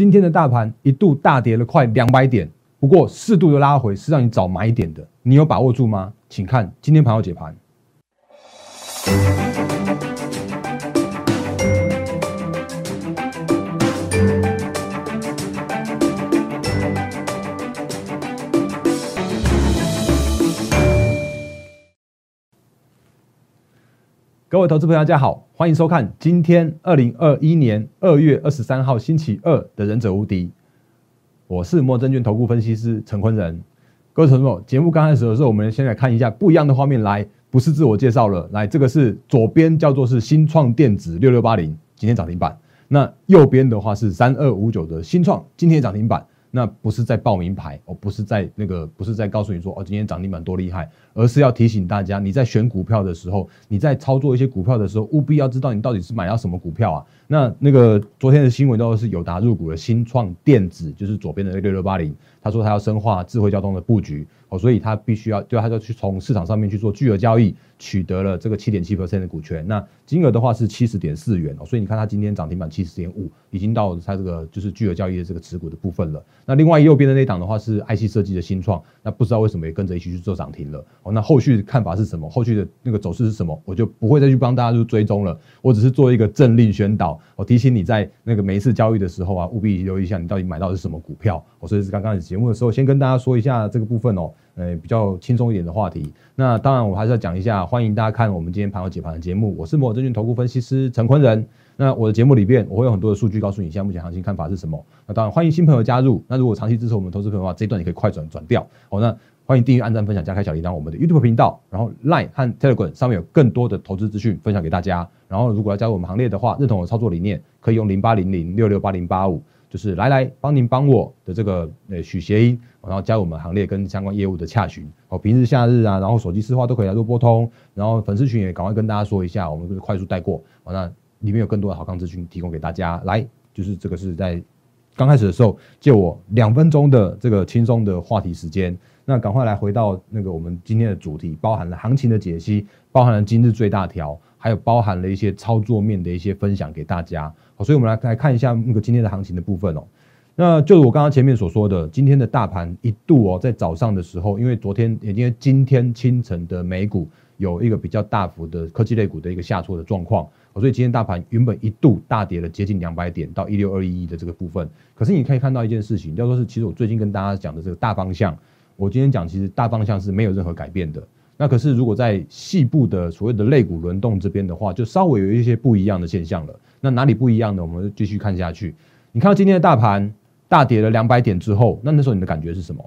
今天的大盘一度大跌了快两百点，不过适度的拉回是让你找买点的，你有把握住吗？请看今天盘后解盘。各位投资朋友，大家好，欢迎收看今天二零二一年二月二十三号星期二的《忍者无敌》，我是摩证券投顾分析师陈坤仁。各位朋友，节目刚开始的时候，我们先来看一下不一样的画面。来，不是自我介绍了，来，这个是左边叫做是新创电子六六八零，今天涨停板。那右边的话是三二五九的新创，今天涨停板。那不是在报名牌，哦，不是在那个，不是在告诉你说，哦，今天涨停板多厉害，而是要提醒大家，你在选股票的时候，你在操作一些股票的时候，务必要知道你到底是买到什么股票啊。那那个昨天的新闻都是友达入股的新创电子，就是左边的六六八零，他说他要深化智慧交通的布局。哦，所以他必须要，对，他就去从市场上面去做巨额交易，取得了这个七点七 percent 的股权。那金额的话是七十点四元哦，所以你看他今天涨停板七十点五，已经到他这个就是巨额交易的这个持股的部分了。那另外右边的那档的话是 IC 设计的新创，那不知道为什么也跟着一起去做涨停了。哦，那后续看法是什么？后续的那个走势是什么？我就不会再去帮大家去追踪了。我只是做一个政令宣导，我提醒你在那个每一次交易的时候啊，务必留意一下你到底买到的是什么股票。我所以是刚刚节目的时候，先跟大家说一下这个部分哦。呃，比较轻松一点的话题。那当然，我还是要讲一下，欢迎大家看我们今天盘后解盘的节目。我是摩尔证券投顾分析师陈坤仁。那我的节目里边，我会有很多的数据告诉你，现在目前行情看法是什么。那当然，欢迎新朋友加入。那如果长期支持我们投资朋友的话，这一段你可以快转转掉。好，那欢迎订阅、按赞、分享、加开小铃铛，我们的 YouTube 频道。然后 Line 和 Telegram 上面有更多的投资资讯分享给大家。然后如果要加入我们行列的话，认同我的操作理念，可以用零八零零六六八零八五。就是来来帮您帮我的这个呃许谐音，然后加入我们行列跟相关业务的洽询。哦，平日夏日啊，然后手机私话都可以来做拨通，然后粉丝群也赶快跟大家说一下，我们就是快速带过。完了里面有更多的好康资讯提供给大家。来，就是这个是在刚开始的时候借我两分钟的这个轻松的话题时间，那赶快来回到那个我们今天的主题，包含了行情的解析，包含了今日最大条。还有包含了一些操作面的一些分享给大家，好，所以我们来来看一下那个今天的行情的部分哦。那就是我刚刚前面所说的，今天的大盘一度哦，在早上的时候，因为昨天也因为今天清晨的美股有一个比较大幅的科技类股的一个下挫的状况，所以今天大盘原本一度大跌了接近两百点到一六二一一的这个部分。可是你可以看到一件事情，叫做是其实我最近跟大家讲的这个大方向，我今天讲其实大方向是没有任何改变的。那可是，如果在细部的所谓的肋骨轮动这边的话，就稍微有一些不一样的现象了。那哪里不一样呢？我们继续看下去。你看到今天的大盘大跌了两百点之后，那那时候你的感觉是什么？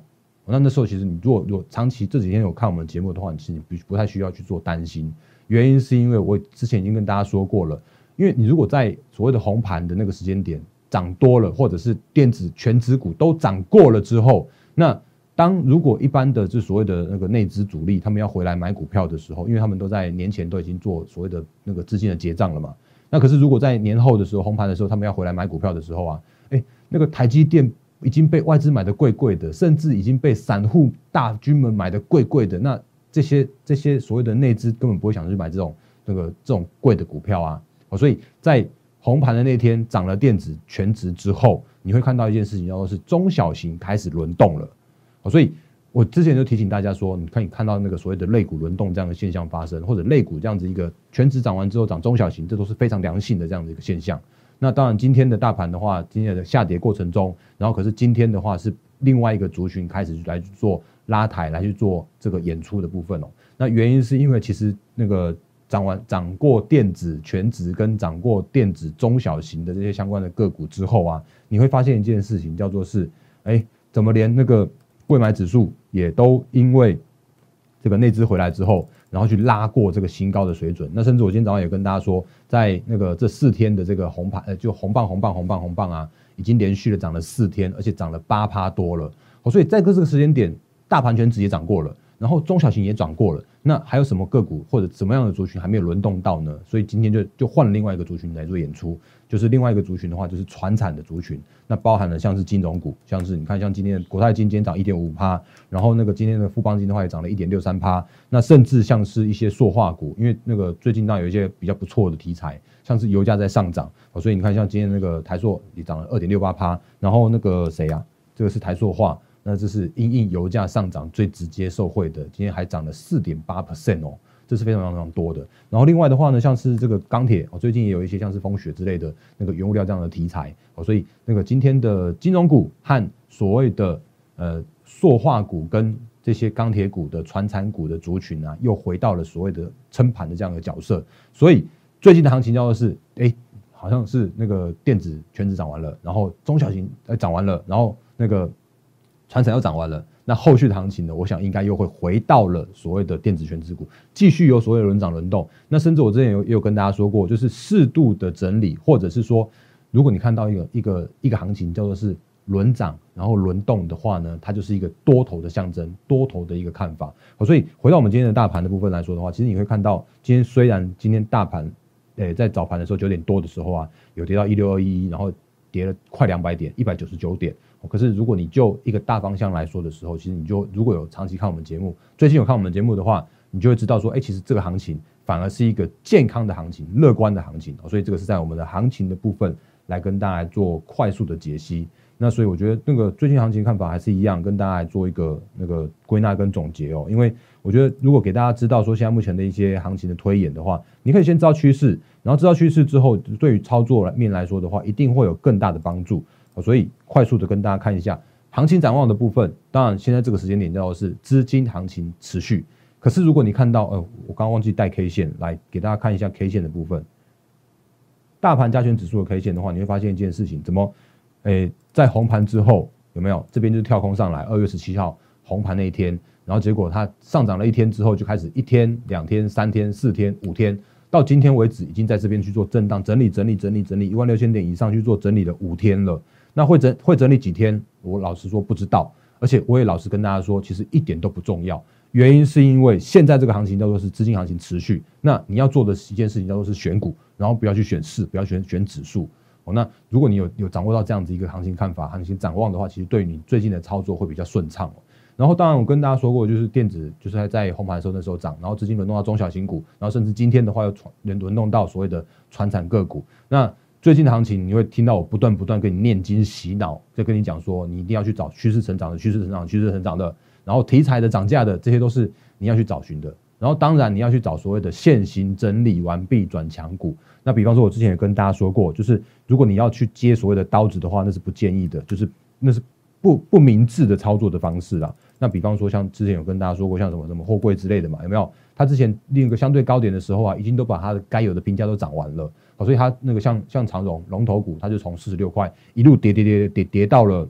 那那时候其实你如果如果长期这几天有看我们节目的话，你其实你不不太需要去做担心。原因是因为我之前已经跟大家说过了，因为你如果在所谓的红盘的那个时间点涨多了，或者是电子全指股都涨过了之后，那当如果一般的就所谓的那个内资主力，他们要回来买股票的时候，因为他们都在年前都已经做所谓的那个资金的结账了嘛。那可是如果在年后的时候红盘的时候，他们要回来买股票的时候啊，哎，那个台积电已经被外资买的贵贵的，甚至已经被散户大军们买的贵贵的，那这些这些所谓的内资根本不会想去买这种那个这种贵的股票啊。哦，所以在红盘的那天涨了电子全值之后，你会看到一件事情，叫做是中小型开始轮动了。所以，我之前就提醒大家说，你可以看到那个所谓的类股轮动这样的现象发生，或者类股这样子一个全指涨完之后涨中小型，这都是非常良性的这样的一个现象。那当然，今天的大盘的话，今天的下跌过程中，然后可是今天的话是另外一个族群开始来做拉抬，来去做这个演出的部分哦。那原因是因为其实那个涨完涨过电子全指跟涨过电子中小型的这些相关的个股之后啊，你会发现一件事情，叫做是，哎，怎么连那个。贵买指数也都因为这个内资回来之后，然后去拉过这个新高的水准。那甚至我今天早上也跟大家说，在那个这四天的这个红盘，呃，就红棒红棒红棒红棒啊，已经连续的涨了四天，而且涨了八趴多了。所以在这个时间点，大盘全指也涨过了。然后中小型也涨过了，那还有什么个股或者什么样的族群还没有轮动到呢？所以今天就就换了另外一个族群来做演出，就是另外一个族群的话，就是传产的族群，那包含了像是金融股，像是你看像今天的国泰金今天涨一点五趴，然后那个今天的富邦金的话也涨了一点六三趴，那甚至像是一些塑化股，因为那个最近当然有一些比较不错的题材，像是油价在上涨，所以你看像今天那个台塑也涨了二点六八趴，然后那个谁呀？这个是台塑化，那这是因应油价上涨最直接受惠的，今天还涨了四点八 percent 哦，这是非常非常多的。然后另外的话呢，像是这个钢铁哦，最近也有一些像是风雪之类的那个原物料这样的题材哦，所以那个今天的金融股和所谓的呃塑化股跟这些钢铁股的传产股的族群啊，又回到了所谓的撑盘的这样的角色。所以最近的行情叫做是，哎，好像是那个电子全指涨完了，然后中小型呃涨完了，然后。那个船产又涨完了，那后续的行情呢？我想应该又会回到了所谓的电子全资股，继续有所谓的轮涨轮动。那甚至我之前有也有跟大家说过，就是适度的整理，或者是说，如果你看到一个一个一个行情叫做是轮涨然后轮动的话呢，它就是一个多头的象征，多头的一个看法。所以回到我们今天的大盘的部分来说的话，其实你会看到，今天虽然今天大盘诶在早盘的时候九点多的时候啊，有跌到一六二一，然后跌了快两百点，一百九十九点。可是，如果你就一个大方向来说的时候，其实你就如果有长期看我们节目，最近有看我们节目的话，你就会知道说，哎，其实这个行情反而是一个健康的行情，乐观的行情。所以这个是在我们的行情的部分来跟大家做快速的解析。那所以我觉得那个最近行情看法还是一样，跟大家来做一个那个归纳跟总结哦。因为我觉得如果给大家知道说现在目前的一些行情的推演的话，你可以先知道趋势，然后知道趋势之后，对于操作面来说的话，一定会有更大的帮助。所以快速的跟大家看一下行情展望的部分。当然，现在这个时间点叫做是资金行情持续。可是如果你看到，呃，我刚忘记带 K 线来给大家看一下 K 线的部分。大盘加权指数的 K 线的话，你会发现一件事情：怎么，诶，在红盘之后有没有？这边就跳空上来，二月十七号红盘那一天，然后结果它上涨了一天之后，就开始一天、两天、三天、四天、五天。到今天为止，已经在这边去做震荡整理、整理、整理、整理一万六千点以上去做整理了五天了。那会整会整理几天？我老实说不知道，而且我也老实跟大家说，其实一点都不重要。原因是因为现在这个行情叫做是资金行情持续。那你要做的一件事情叫做是选股，然后不要去选市，不要选选指数。哦，那如果你有有掌握到这样子一个行情看法、行情展望的话，其实对你最近的操作会比较顺畅。然后，当然我跟大家说过，就是电子就是在在红盘的时候那时候涨，然后资金轮动到中小型股，然后甚至今天的话又传轮轮动到所谓的传产个股。那最近的行情，你会听到我不断不断跟你念经洗脑，在跟你讲说，你一定要去找趋势成长的、趋势成长、趋势成长的，然后题材的涨价的，这些都是你要去找寻的。然后，当然你要去找所谓的现行整理完毕转强股。那比方说，我之前也跟大家说过，就是如果你要去接所谓的刀子的话，那是不建议的，就是那是。不不明智的操作的方式啦。那比方说，像之前有跟大家说过，像什么什么货柜之类的嘛，有没有？它之前另一个相对高点的时候啊，已经都把它的该有的评价都涨完了，哦所以它那个像像长荣龙头股，它就从四十六块一路跌跌跌跌跌到了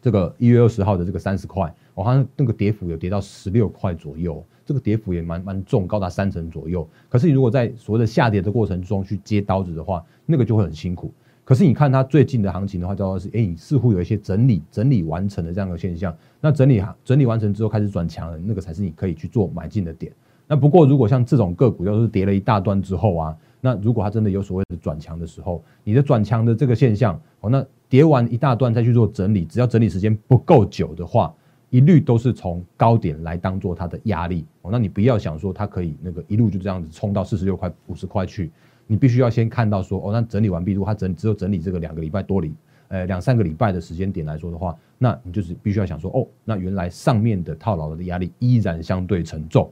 这个一月二十号的这个三十块，哦，它那个跌幅有跌到十六块左右，这个跌幅也蛮蛮重，高达三成左右。可是你如果在所谓的下跌的过程中去接刀子的话，那个就会很辛苦。可是你看它最近的行情的话，叫做是，哎，似乎有一些整理整理完成的这样的现象。那整理整理完成之后开始转强了，那个才是你可以去做买进的点。那不过如果像这种个股，要是跌了一大段之后啊，那如果它真的有所谓的转强的时候，你的转强的这个现象，哦，那跌完一大段再去做整理，只要整理时间不够久的话，一律都是从高点来当做它的压力。哦，那你不要想说它可以那个一路就这样子冲到四十六块、五十块去。你必须要先看到说，哦，那整理完毕，如果它整只有整理这个两个礼拜多里，呃，两三个礼拜的时间点来说的话，那你就是必须要想说，哦，那原来上面的套牢的压力依然相对沉重，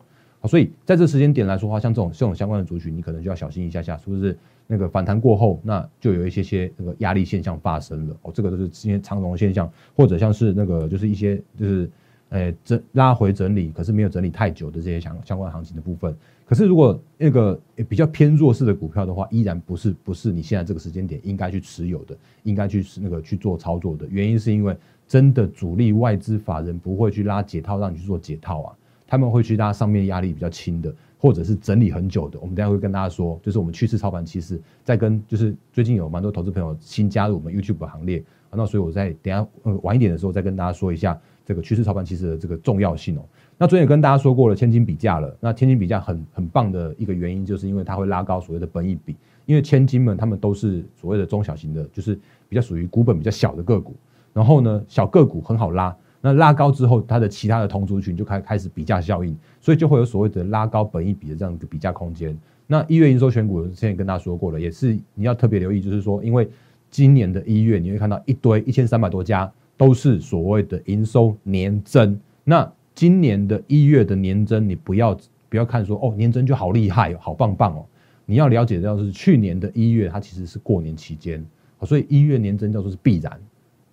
所以在这时间点来说的话，像这种这种相关的族群，你可能就要小心一下下，是不是？那个反弹过后，那就有一些些那个压力现象发生了，哦，这个都是今天长龙现象，或者像是那个就是一些就是。诶，整拉回整理，可是没有整理太久的这些相相关行情的部分。可是如果那个比较偏弱势的股票的话，依然不是不是你现在这个时间点应该去持有的，应该去那个去做操作的原因，是因为真的主力外资法人不会去拉解套让你去做解套啊，他们会去大家上面压力比较轻的，或者是整理很久的。我们等下会跟大家说，就是我们趋势操盘，其实在跟就是最近有蛮多投资朋友新加入我们 YouTube 行列，那所以我在等下呃晚一点的时候再跟大家说一下。这个趋势操盘其实的这个重要性哦。那昨天也跟大家说过了，千金比价了。那千金比价很很棒的一个原因，就是因为它会拉高所谓的本益比，因为千金们他们都是所谓的中小型的，就是比较属于股本比较小的个股。然后呢，小个股很好拉，那拉高之后，它的其他的同族群就开开始比价效应，所以就会有所谓的拉高本益比的这样一个比价空间。那一月营收选股之前跟大家说过了，也是你要特别留意，就是说，因为今年的一月你会看到一堆一千三百多家都是所谓的营收年增，那。今年的一月的年增，你不要不要看说哦，年增就好厉害，好棒棒哦。你要了解到是去年的一月，它其实是过年期间，所以一月年增叫做是必然。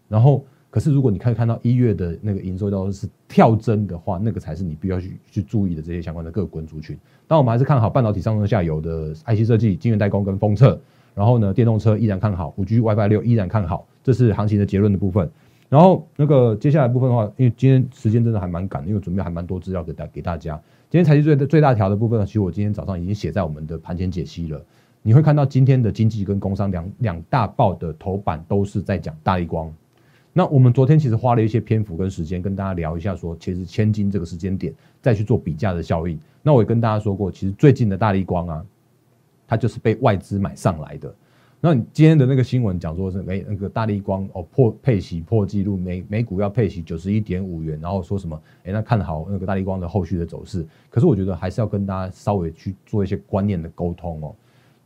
然后，可是如果你可以看到一月的那个营收叫做是跳增的话，那个才是你必须要去去注意的这些相关的各股族群。但我们还是看好半导体上中下游的 IC 设计、晶圆代工跟封测。然后呢，电动车依然看好，五 G WiFi 六依然看好，这是行情的结论的部分。然后那个接下来部分的话，因为今天时间真的还蛮赶的，因为准备还蛮多资料给大给大家。今天财经最最大条的部分，其实我今天早上已经写在我们的盘前解析了。你会看到今天的经济跟工商两两大报的头版都是在讲大力光。那我们昨天其实花了一些篇幅跟时间跟大家聊一下，说其实千金这个时间点再去做比价的效应。那我也跟大家说过，其实最近的大力光啊，它就是被外资买上来的。那你今天的那个新闻讲说是每那个大力光哦破配息破纪录，每每股要配息九十一点五元，然后说什么哎那看好那个大力光的后续的走势。可是我觉得还是要跟大家稍微去做一些观念的沟通哦。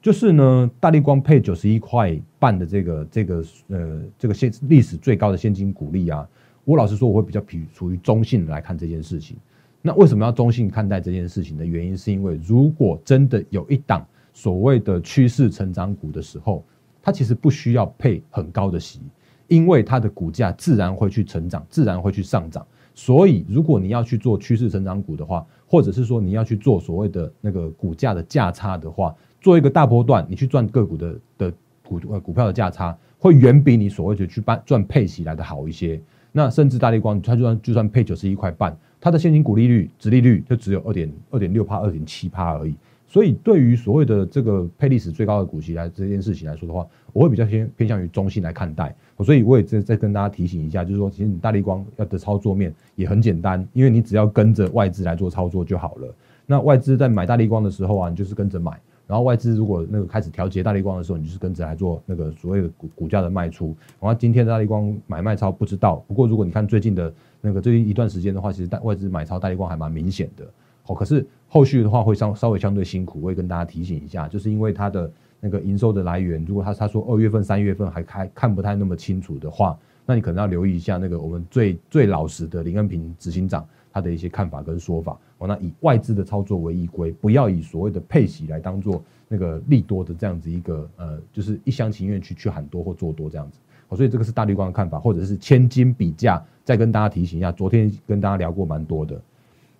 就是呢，大力光配九十一块半的这个这个呃这个现历史最高的现金股利啊，我老实说我会比较比处于中性来看这件事情。那为什么要中性看待这件事情的原因，是因为如果真的有一档。所谓的趋势成长股的时候，它其实不需要配很高的息，因为它的股价自然会去成长，自然会去上涨。所以，如果你要去做趋势成长股的话，或者是说你要去做所谓的那个股价的价差的话，做一个大波段，你去赚个股的的股呃股票的价差，会远比你所谓的去办赚配息来的好一些。那甚至大力光，它就算就算配九十一块半，它的现金股利率、殖利率就只有二点二点六帕、二点七帕而已。所以，对于所谓的这个配历史最高的股息来这件事情来说的话，我会比较偏偏向于中性来看待。所以，我也再再跟大家提醒一下，就是说，其实你大力光要的操作面也很简单，因为你只要跟着外资来做操作就好了。那外资在买大力光的时候啊，你就是跟着买；然后外资如果那个开始调节大力光的时候，你就是跟着来做那个所谓的股股价的卖出。然后今天的大力光买卖超不知道，不过如果你看最近的那个最近一段时间的话，其实大外资买超大力光还蛮明显的。好，可是后续的话会稍稍微相对辛苦，我也跟大家提醒一下，就是因为它的那个营收的来源，如果他他说二月份、三月份还开看不太那么清楚的话，那你可能要留意一下那个我们最最老实的林恩平执行长他的一些看法跟说法。哦，那以外资的操作为依归，不要以所谓的配息来当做那个利多的这样子一个呃，就是一厢情愿去去喊多或做多这样子。好，所以这个是大绿光的看法，或者是千金比价，再跟大家提醒一下，昨天跟大家聊过蛮多的，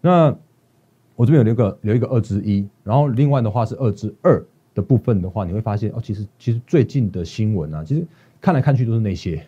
那。我这边有一个留一个二之一，然后另外的话是二之二的部分的话，你会发现哦，其实其实最近的新闻啊，其实看来看去都是那些，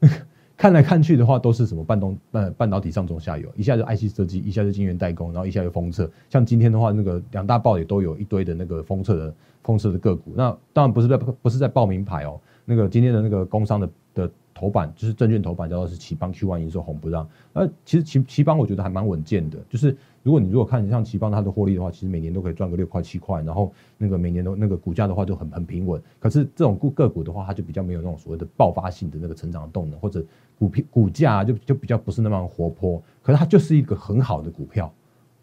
看来看去的话都是什么半东呃半导体上中下游，一下就 IC 设计，一下就晶圆代工，然后一下就封测。像今天的话，那个两大报也都有一堆的那个封测的封测的个股。那当然不是在不是在报名牌哦，那个今天的那个工商的的。头版就是证券头版，叫做是奇邦 Q one 营收红不让。呃，其实奇奇邦我觉得还蛮稳健的，就是如果你如果看像奇邦它的获利的话，其实每年都可以赚个六块七块，然后那个每年都那个股价的话就很很平稳。可是这种股个股的话，它就比较没有那种所谓的爆发性的那个成长的动能，或者股票股价就就比较不是那么活泼。可是它就是一个很好的股票。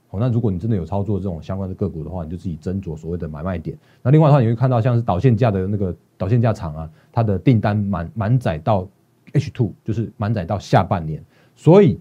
哦，那如果你真的有操作这种相关的个股的话，你就自己斟酌所谓的买卖点。那另外的话，你会看到像是导线架的那个导线架厂啊，它的订单满满载到。H two 就是满载到下半年，所以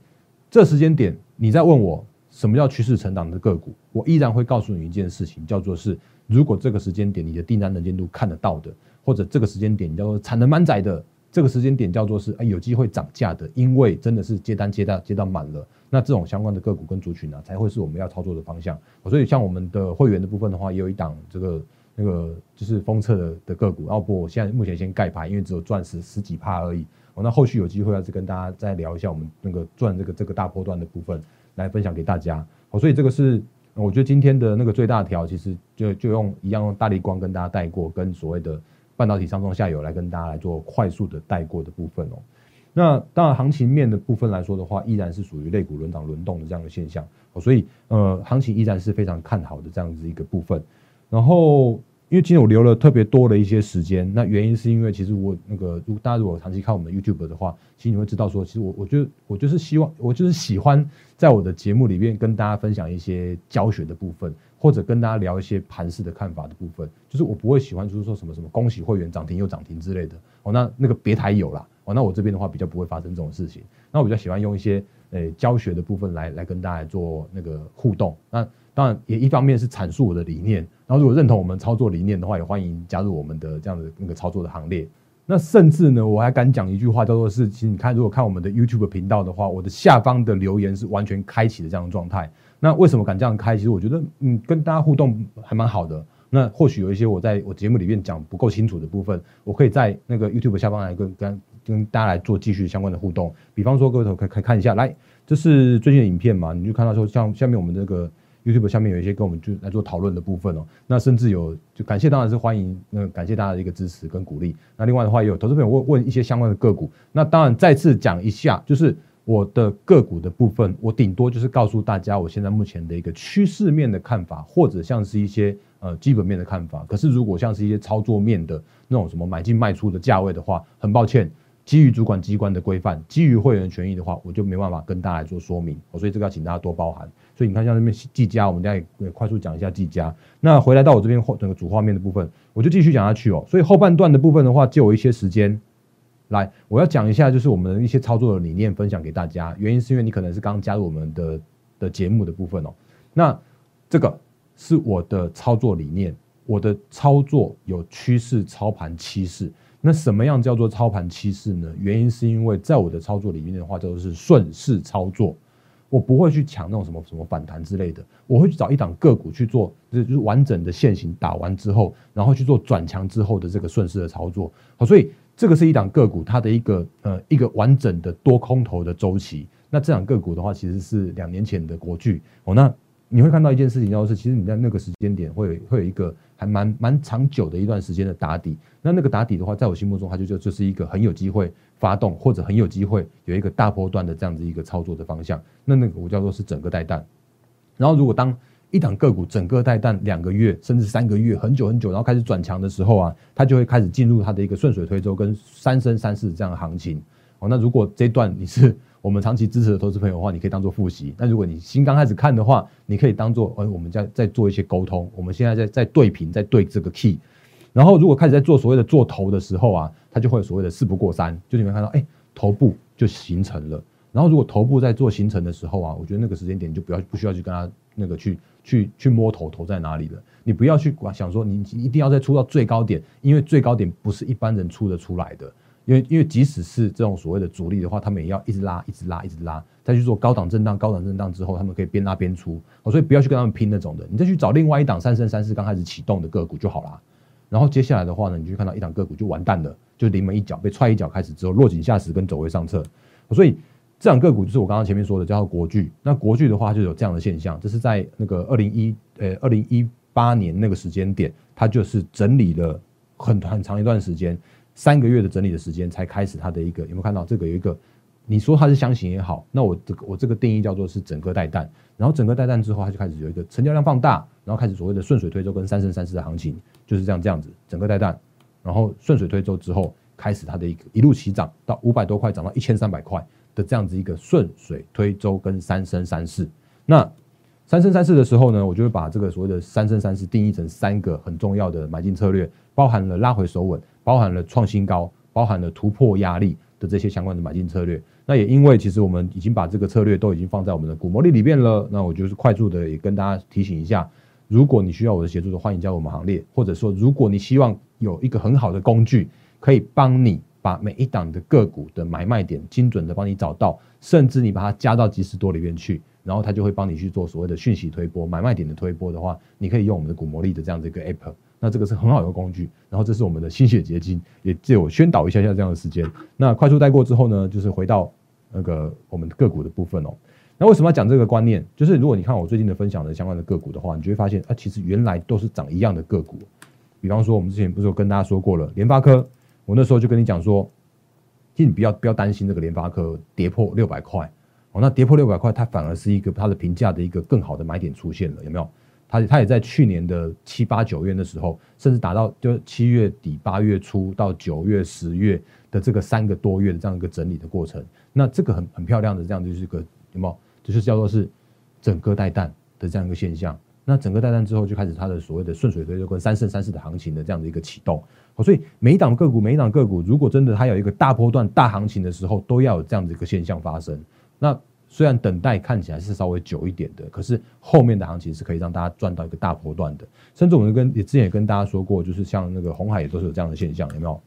这时间点你在问我什么叫趋势成长的个股，我依然会告诉你一件事情，叫做是如果这个时间点你的订单能见度看得到的，或者这个时间点叫做产能满载的，这个时间点叫做是哎有机会涨价的，因为真的是接单接到接到满了，那这种相关的个股跟族群呢，才会是我们要操作的方向。所以像我们的会员的部分的话，也有一档这个那个就是封测的的个股，然后不，我现在目前先盖牌，因为只有钻石十几趴而已。那后续有机会要是跟大家再聊一下我们那个赚这个这个大波段的部分来分享给大家。好，所以这个是我觉得今天的那个最大条，其实就就用一样用大力光跟大家带过，跟所谓的半导体上中下游来跟大家来做快速的带过的部分哦。那当然，行情面的部分来说的话，依然是属于类股轮涨轮动的这样的现象，所以呃，行情依然是非常看好的这样子一个部分。然后，因为今天我留了特别多的一些时间，那原因是因为其实我那个，如大家如果长期看我们 YouTube 的话，其实你会知道说，其实我我觉得我就是希望，我就是喜欢在我的节目里面跟大家分享一些教学的部分。或者跟大家聊一些盘式的看法的部分，就是我不会喜欢，就是说什么什么恭喜会员涨停又涨停之类的哦。那那个别台有啦哦。那我这边的话比较不会发生这种事情。那我比较喜欢用一些呃教学的部分来来跟大家做那个互动。那当然也一方面是阐述我的理念，然后如果认同我们操作理念的话，也欢迎加入我们的这样的那个操作的行列。那甚至呢，我还敢讲一句话，叫做是，其实你看，如果看我们的 YouTube 频道的话，我的下方的留言是完全开启的这样的状态。那为什么敢这样开？其实我觉得，嗯，跟大家互动还蛮好的。那或许有一些我在我节目里面讲不够清楚的部分，我可以在那个 YouTube 下方来跟跟跟大家来做继续相关的互动。比方说，各位可可以看一下，来，这是最近的影片嘛？你就看到说，像下面我们这个 YouTube 下面有一些跟我们就来做讨论的部分哦。那甚至有就感谢，当然是欢迎，那感谢大家的一个支持跟鼓励。那另外的话，也有投资朋友问问一些相关的个股。那当然再次讲一下，就是。我的个股的部分，我顶多就是告诉大家我现在目前的一个趋势面的看法，或者像是一些呃基本面的看法。可是如果像是一些操作面的那种什么买进卖出的价位的话，很抱歉，基于主管机关的规范，基于会员权益的话，我就没办法跟大家做说明。所以这个要请大家多包涵。所以你看像那边技嘉，我们再快速讲一下技嘉。那回来到我这边整个主画面的部分，我就继续讲下去哦。所以后半段的部分的话，借我一些时间。来，我要讲一下，就是我们的一些操作的理念分享给大家。原因是因为你可能是刚加入我们的的节目的部分哦。那这个是我的操作理念，我的操作有趋势操盘趋势。那什么样叫做操盘趋势呢？原因是因为在我的操作里面的话，就是顺势操作。我不会去抢那种什么什么反弹之类的，我会去找一档个股去做，就是完整的线型打完之后，然后去做转强之后的这个顺势的操作。好，所以。这个是一档个股，它的一个呃一个完整的多空头的周期。那这档个股的话，其实是两年前的国巨哦。那你会看到一件事情，就是其实你在那个时间点会会有一个还蛮蛮长久的一段时间的打底。那那个打底的话，在我心目中，它就就就是一个很有机会发动，或者很有机会有一个大波段的这样子一个操作的方向。那那个我叫做是整个带弹。然后如果当一档个股整个带弹两个月甚至三个月很久很久，然后开始转强的时候啊，它就会开始进入它的一个顺水推舟跟三升三世这样的行情哦。那如果这段你是我们长期支持的投资朋友的话，你可以当做复习。那如果你新刚开始看的话，你可以当做呃我们在在做一些沟通。我们现在在在对频，在对这个 key。然后如果开始在做所谓的做头的时候啊，它就会有所谓的事不过三，就你们看到哎头部就形成了。然后如果头部在做形成的时候啊，我觉得那个时间点就不要不需要去跟他那个去。去去摸头头在哪里了？你不要去管想说你一定要再出到最高点，因为最高点不是一般人出得出来的。因为因为即使是这种所谓的主力的话，他们也要一直拉，一直拉，一直拉，再去做高档震荡，高档震荡之后，他们可以边拉边出。所以不要去跟他们拼那种的，你再去找另外一档三升三四刚开始启动的个股就好啦。然后接下来的话呢，你就看到一档个股就完蛋了，就临门一脚被踹一脚开始之后落井下石跟走位上策。所以。这两个股就是我刚刚前面说的，叫做国巨。那国巨的话就有这样的现象，这是在那个二零一呃二零一八年那个时间点，它就是整理了很很长一段时间，三个月的整理的时间才开始它的一个有没有看到这个有一个？你说它是箱型也好，那我这个我这个定义叫做是整个带弹，然后整个带弹之后，它就开始有一个成交量放大，然后开始所谓的顺水推舟跟三生三世的行情，就是这样这样子，整个带弹，然后顺水推舟之后，开始它的一个一路起涨到五百多块，涨到一千三百块。的这样子一个顺水推舟跟三生三世，那三生三世的时候呢，我就会把这个所谓的三生三世定义成三个很重要的买进策略，包含了拉回手稳，包含了创新高，包含了突破压力的这些相关的买进策略。那也因为其实我们已经把这个策略都已经放在我们的股魔力里面了，那我就是快速的也跟大家提醒一下，如果你需要我的协助的，欢迎加入我们行列，或者说如果你希望有一个很好的工具可以帮你。把每一档的个股的买卖点精准的帮你找到，甚至你把它加到即时多里面去，然后它就会帮你去做所谓的讯息推波、买卖点的推波的话，你可以用我们的股魔力的这样的一个 app，那这个是很好的工具。然后这是我们的心血结晶，也借我宣导一下下这样的时间。那快速带过之后呢，就是回到那个我们个股的部分哦。那为什么要讲这个观念？就是如果你看我最近的分享的相关的个股的话，你就会发现啊，其实原来都是长一样的个股。比方说，我们之前不是有跟大家说过了，联发科。我那时候就跟你讲说，其实你不要不要担心这个联发科跌破六百块哦，那跌破六百块，它反而是一个它的评价的一个更好的买点出现了，有没有？它它也在去年的七八九月的时候，甚至达到就七月底八月初到九月十月的这个三个多月的这样一个整理的过程，那这个很很漂亮的这样就是个有没有？就是叫做是整个带弹的这样一个现象。那整个带弹之后，就开始它的所谓的顺水推舟跟三胜三世的行情的这样的一个启动。所以每一档个股，每一档个股，如果真的它有一个大波段、大行情的时候，都要有这样的一个现象发生。那虽然等待看起来是稍微久一点的，可是后面的行情是可以让大家赚到一个大波段的。甚至我们跟也之前也跟大家说过，就是像那个红海也都是有这样的现象，有没有？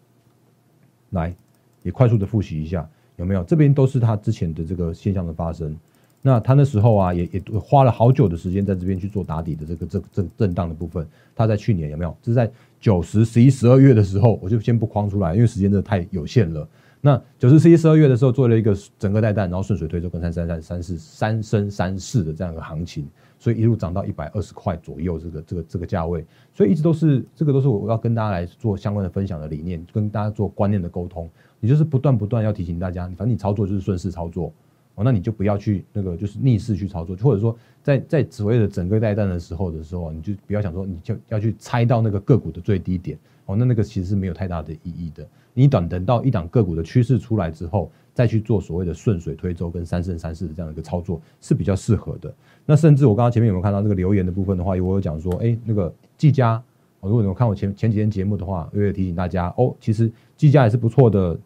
来，也快速的复习一下，有没有？这边都是它之前的这个现象的发生。那它那时候啊，也也花了好久的时间在这边去做打底的这个这这震荡的部分。它在去年有没有？这是在九十、十一、十二月的时候，我就先不框出来，因为时间真的太有限了。那九十、十一、十二月的时候做了一个整个带弹，然后顺水推舟，跟三三三三四三升三四的这样一个行情，所以一路涨到一百二十块左右这个这个这个价位，所以一直都是这个都是我要跟大家来做相关的分享的理念，跟大家做观念的沟通。你就是不断不断要提醒大家，反正你操作就是顺势操作哦，那你就不要去那个就是逆势去操作，或者说在在所谓的整个带弹的时候的时候，你就不要想说你就要去猜到那个个股的最低点哦，那那个其实是没有太大的意义的。你等等到一档个股的趋势出来之后，再去做所谓的顺水推舟跟三胜三世的这样一个操作是比较适合的。那甚至我刚刚前面有没有看到这个留言的部分的话，我有讲说，哎，那个技嘉，如果你们看我前前几天节目的话，我也提醒大家哦，其实技嘉也是不错的，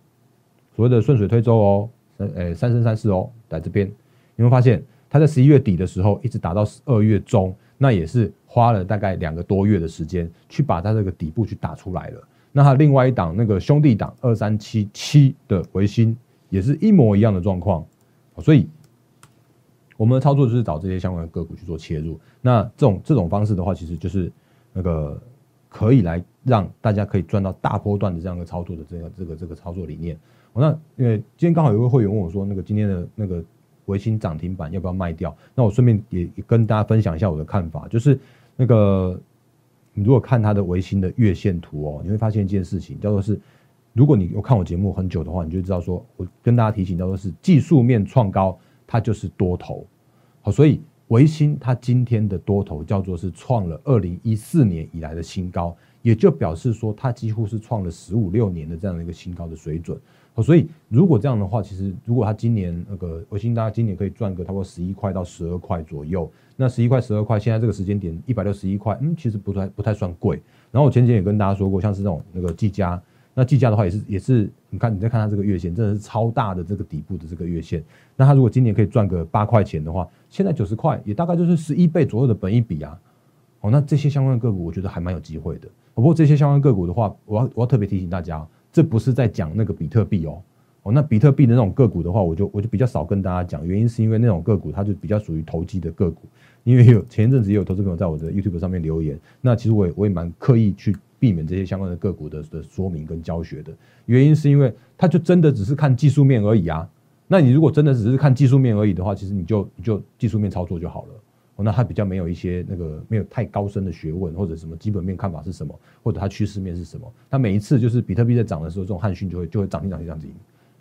所谓的顺水推舟哦，三呃三生三世哦，在这边，你会发现它在十一月底的时候一直打到十二月中，那也是花了大概两个多月的时间去把它这个底部去打出来了。那它另外一档那个兄弟档二三七七的维新也是一模一样的状况，所以我们的操作就是找这些相关的个股去做切入。那这种这种方式的话，其实就是那个可以来让大家可以赚到大波段的这样一个操作的这个这个这个操作理念。那因为今天刚好有位会员问我说，那个今天的那个维新涨停板要不要卖掉？那我顺便也跟大家分享一下我的看法，就是那个。你如果看它的维新的月线图哦，你会发现一件事情，叫做是，如果你有看我节目很久的话，你就知道说，我跟大家提醒叫做是技术面创高，它就是多头，好，所以维新它今天的多头叫做是创了二零一四年以来的新高，也就表示说它几乎是创了十五六年的这样的一个新高的水准。所以，如果这样的话，其实如果他今年那个，我信大家今年可以赚个差不多十一块到十二块左右。那十一块、十二块，现在这个时间点一百六十一块，嗯，其实不太不太算贵。然后我前几天也跟大家说过，像是这种那个技嘉，那技嘉的话也是也是，你看你再看它这个月线，真的是超大的这个底部的这个月线。那它如果今年可以赚个八块钱的话，现在九十块也大概就是十一倍左右的本一比啊。哦，那这些相关个股我觉得还蛮有机会的。不过这些相关个股的话，我要我要特别提醒大家。这不是在讲那个比特币哦，哦，那比特币的那种个股的话，我就我就比较少跟大家讲，原因是因为那种个股它就比较属于投机的个股，因为有前一阵子也有投资朋友在我的 YouTube 上面留言，那其实我也我也蛮刻意去避免这些相关的个股的的说明跟教学的，原因是因为它就真的只是看技术面而已啊，那你如果真的只是看技术面而已的话，其实你就你就技术面操作就好了。那它比较没有一些那个没有太高深的学问，或者什么基本面看法是什么，或者它趋势面是什么？它每一次就是比特币在涨的时候，这种汉讯就会就会涨停涨停这样子。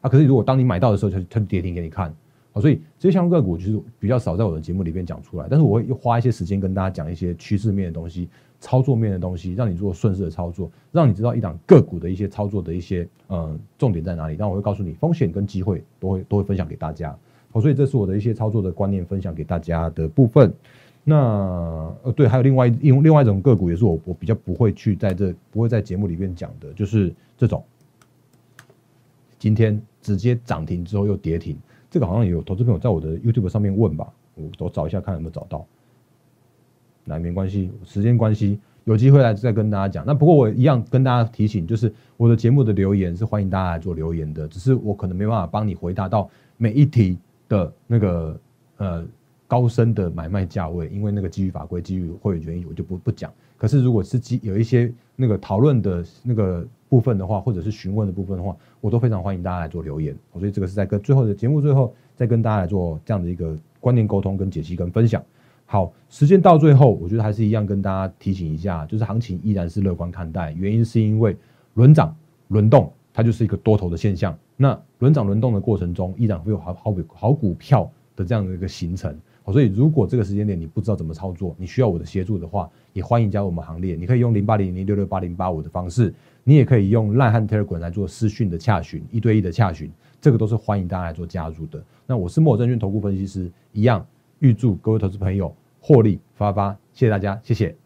啊，可是如果当你买到的时候，它它跌停给你看。好，所以这些相关个股就是比较少在我的节目里面讲出来，但是我会花一些时间跟大家讲一些趋势面的东西、操作面的东西，让你做顺势的操作，让你知道一档个股的一些操作的一些呃重点在哪里。但我会告诉你风险跟机会都会都会分享给大家。所以这是我的一些操作的观念分享给大家的部分。那呃对，还有另外一另另外一种个股，也是我我比较不会去在这不会在节目里面讲的，就是这种今天直接涨停之后又跌停，这个好像也有投资朋友在我的 YouTube 上面问吧，我我找一下看有没有找到。那没关系，时间关系，有机会来再跟大家讲。那不过我一样跟大家提醒，就是我的节目的留言是欢迎大家来做留言的，只是我可能没办法帮你回答到每一题。的那个呃高深的买卖价位，因为那个基于法规、基于会员权益，我就不不讲。可是如果是基有一些那个讨论的那个部分的话，或者是询问的部分的话，我都非常欢迎大家来做留言。所以这个是在跟最后的节目最后再跟大家来做这样的一个观念沟通、跟解析、跟分享。好，时间到最后，我觉得还是一样跟大家提醒一下，就是行情依然是乐观看待，原因是因为轮涨轮动。它就是一个多头的现象。那轮涨轮动的过程中，依然会有好好股好股票的这样的一个形成。所以如果这个时间点你不知道怎么操作，你需要我的协助的话，也欢迎加入我们行列。你可以用零八零零六六八零八五的方式，你也可以用烂汉 Telegram 来做私讯的洽询，一对一的洽询，这个都是欢迎大家来做加入的。那我是莫证券投顾分析师，一样预祝各位投资朋友获利发发，谢谢大家，谢谢。